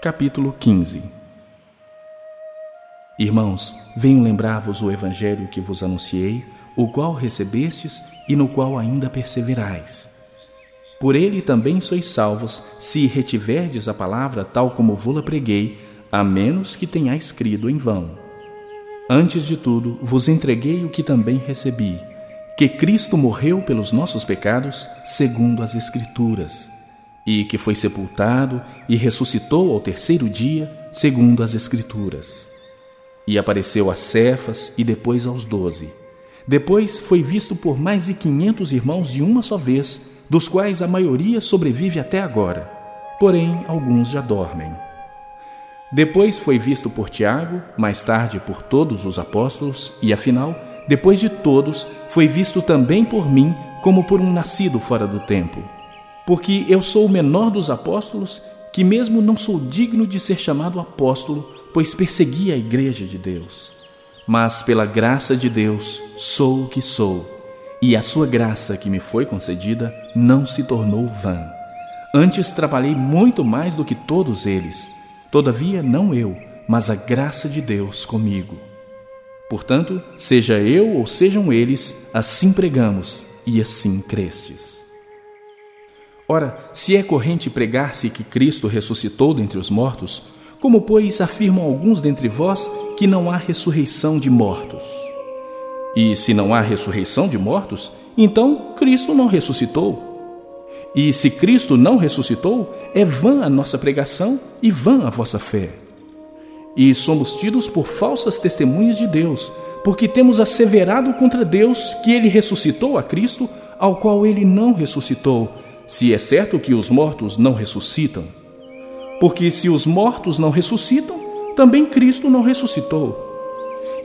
Capítulo 15 Irmãos, venho lembrar-vos o evangelho que vos anunciei, o qual recebestes e no qual ainda perseverais. Por ele também sois salvos, se retiverdes a palavra tal como vou-la preguei, a menos que tenhais crido em vão. Antes de tudo, vos entreguei o que também recebi, que Cristo morreu pelos nossos pecados, segundo as Escrituras e que foi sepultado e ressuscitou ao terceiro dia, segundo as Escrituras. E apareceu a Cefas e depois aos doze. Depois foi visto por mais de quinhentos irmãos de uma só vez, dos quais a maioria sobrevive até agora, porém alguns já dormem. Depois foi visto por Tiago, mais tarde por todos os apóstolos, e afinal, depois de todos, foi visto também por mim, como por um nascido fora do tempo porque eu sou o menor dos apóstolos, que mesmo não sou digno de ser chamado apóstolo, pois persegui a igreja de Deus. Mas pela graça de Deus sou o que sou, e a sua graça que me foi concedida não se tornou vã. Antes trabalhei muito mais do que todos eles, todavia não eu, mas a graça de Deus comigo. Portanto, seja eu ou sejam eles, assim pregamos e assim crestes. Ora, se é corrente pregar-se que Cristo ressuscitou dentre os mortos, como, pois, afirmam alguns dentre vós que não há ressurreição de mortos? E se não há ressurreição de mortos, então Cristo não ressuscitou. E se Cristo não ressuscitou, é vã a nossa pregação e vã a vossa fé. E somos tidos por falsas testemunhas de Deus, porque temos asseverado contra Deus que ele ressuscitou a Cristo, ao qual ele não ressuscitou se é certo que os mortos não ressuscitam. Porque se os mortos não ressuscitam, também Cristo não ressuscitou.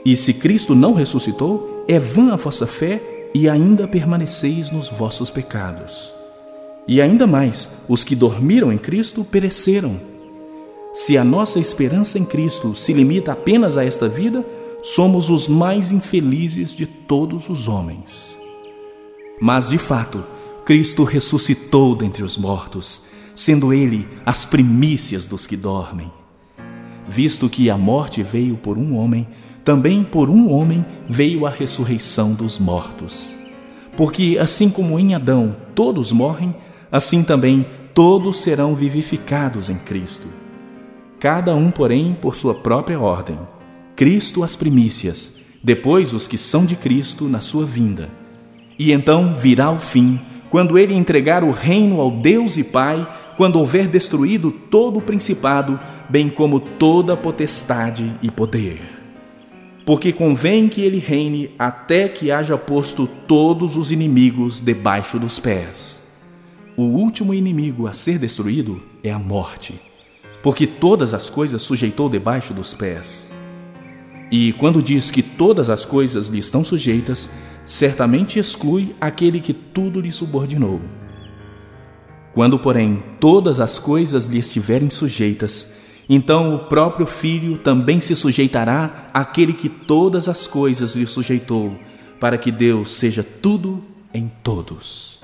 E se Cristo não ressuscitou, é vã a vossa fé e ainda permaneceis nos vossos pecados. E ainda mais, os que dormiram em Cristo pereceram. Se a nossa esperança em Cristo se limita apenas a esta vida, somos os mais infelizes de todos os homens. Mas, de fato, Cristo ressuscitou dentre os mortos, sendo Ele as primícias dos que dormem. Visto que a morte veio por um homem, também por um homem veio a ressurreição dos mortos. Porque assim como em Adão todos morrem, assim também todos serão vivificados em Cristo. Cada um, porém, por sua própria ordem. Cristo as primícias, depois os que são de Cristo na sua vinda. E então virá o fim, quando ele entregar o reino ao Deus e Pai, quando houver destruído todo o principado, bem como toda potestade e poder. Porque convém que ele reine até que haja posto todos os inimigos debaixo dos pés. O último inimigo a ser destruído é a morte, porque todas as coisas sujeitou debaixo dos pés. E quando diz que todas as coisas lhe estão sujeitas, certamente exclui aquele que tudo lhe subordinou. Quando, porém, todas as coisas lhe estiverem sujeitas, então o próprio Filho também se sujeitará àquele que todas as coisas lhe sujeitou, para que Deus seja tudo em todos.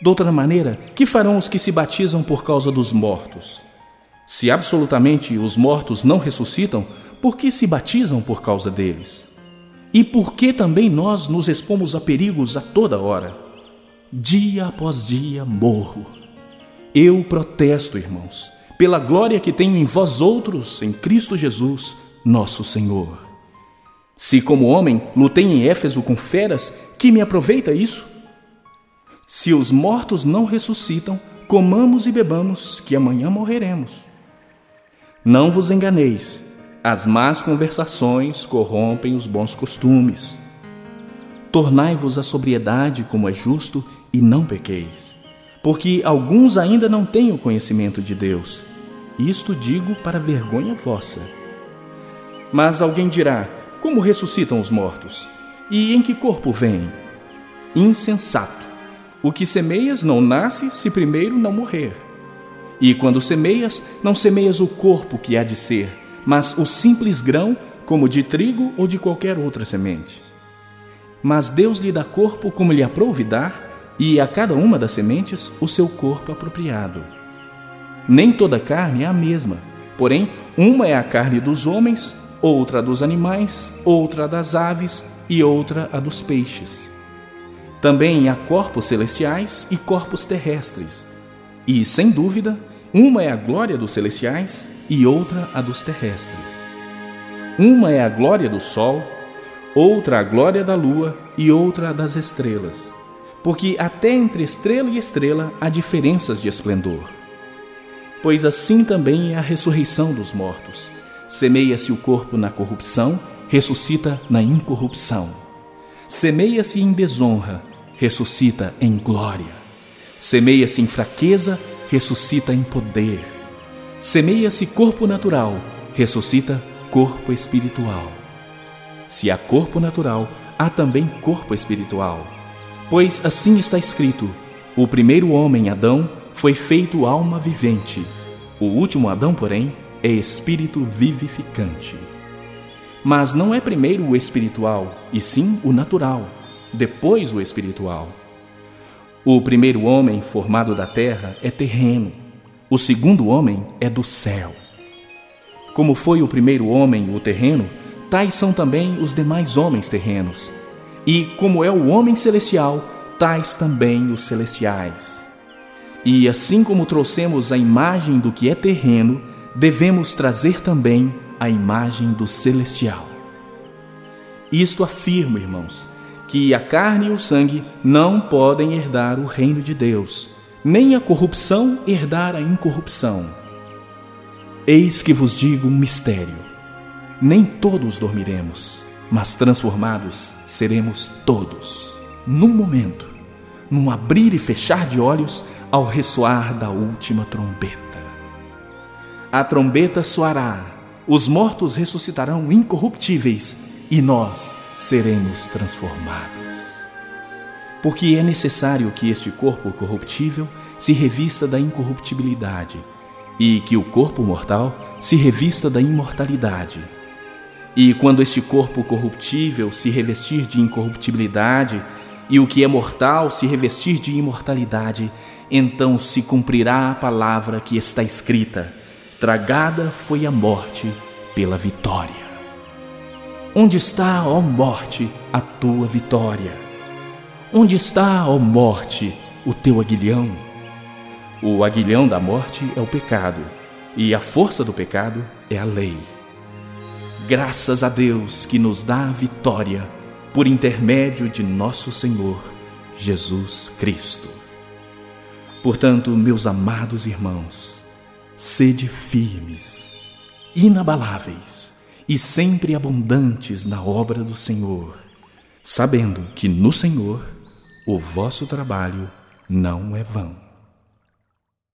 De outra maneira, que farão os que se batizam por causa dos mortos? Se absolutamente os mortos não ressuscitam, por que se batizam por causa deles? E porque também nós nos expomos a perigos a toda hora. Dia após dia morro. Eu protesto, irmãos, pela glória que tenho em vós outros, em Cristo Jesus, nosso Senhor. Se, como homem, lutei em Éfeso com feras, que me aproveita isso? Se os mortos não ressuscitam, comamos e bebamos, que amanhã morreremos. Não vos enganeis, as más conversações corrompem os bons costumes. Tornai-vos a sobriedade como é justo e não pequeis, porque alguns ainda não têm o conhecimento de Deus. Isto digo para vergonha vossa. Mas alguém dirá: Como ressuscitam os mortos? E em que corpo vêm? Insensato! O que semeias não nasce se primeiro não morrer. E quando semeias, não semeias o corpo que há de ser, mas o simples grão, como de trigo ou de qualquer outra semente. Mas Deus lhe dá corpo como lhe aprouve dar, e a cada uma das sementes o seu corpo apropriado. nem toda carne é a mesma. Porém, uma é a carne dos homens, outra dos animais, outra das aves e outra a dos peixes. Também há corpos celestiais e corpos terrestres. E, sem dúvida, uma é a glória dos celestiais e outra a dos terrestres. Uma é a glória do sol, outra a glória da lua e outra a das estrelas. Porque até entre estrela e estrela há diferenças de esplendor. Pois assim também é a ressurreição dos mortos. Semeia-se o corpo na corrupção, ressuscita na incorrupção. Semeia-se em desonra, ressuscita em glória. Semeia-se em fraqueza, ressuscita em poder. Semeia-se corpo natural, ressuscita corpo espiritual. Se há corpo natural, há também corpo espiritual. Pois assim está escrito: o primeiro homem, Adão, foi feito alma vivente. O último Adão, porém, é espírito vivificante. Mas não é primeiro o espiritual, e sim o natural depois o espiritual. O primeiro homem formado da terra é terreno, o segundo homem é do céu. Como foi o primeiro homem o terreno, tais são também os demais homens terrenos. E como é o homem celestial, tais também os celestiais. E assim como trouxemos a imagem do que é terreno, devemos trazer também a imagem do celestial. Isto afirmo, irmãos, que a carne e o sangue não podem herdar o reino de Deus, nem a corrupção herdar a incorrupção. Eis que vos digo um mistério: nem todos dormiremos, mas transformados seremos todos, num momento, num abrir e fechar de olhos, ao ressoar da última trombeta. A trombeta soará, os mortos ressuscitarão incorruptíveis e nós seremos transformados. Porque é necessário que este corpo corruptível se revista da incorruptibilidade e que o corpo mortal se revista da imortalidade. E quando este corpo corruptível se revestir de incorruptibilidade e o que é mortal se revestir de imortalidade, então se cumprirá a palavra que está escrita: Tragada foi a morte pela vitória. Onde está, ó morte, a tua vitória? Onde está, ó morte, o teu aguilhão? O aguilhão da morte é o pecado, e a força do pecado é a lei. Graças a Deus que nos dá a vitória por intermédio de nosso Senhor Jesus Cristo. Portanto, meus amados irmãos, sede firmes, inabaláveis, e sempre abundantes na obra do Senhor, sabendo que no Senhor o vosso trabalho não é vão.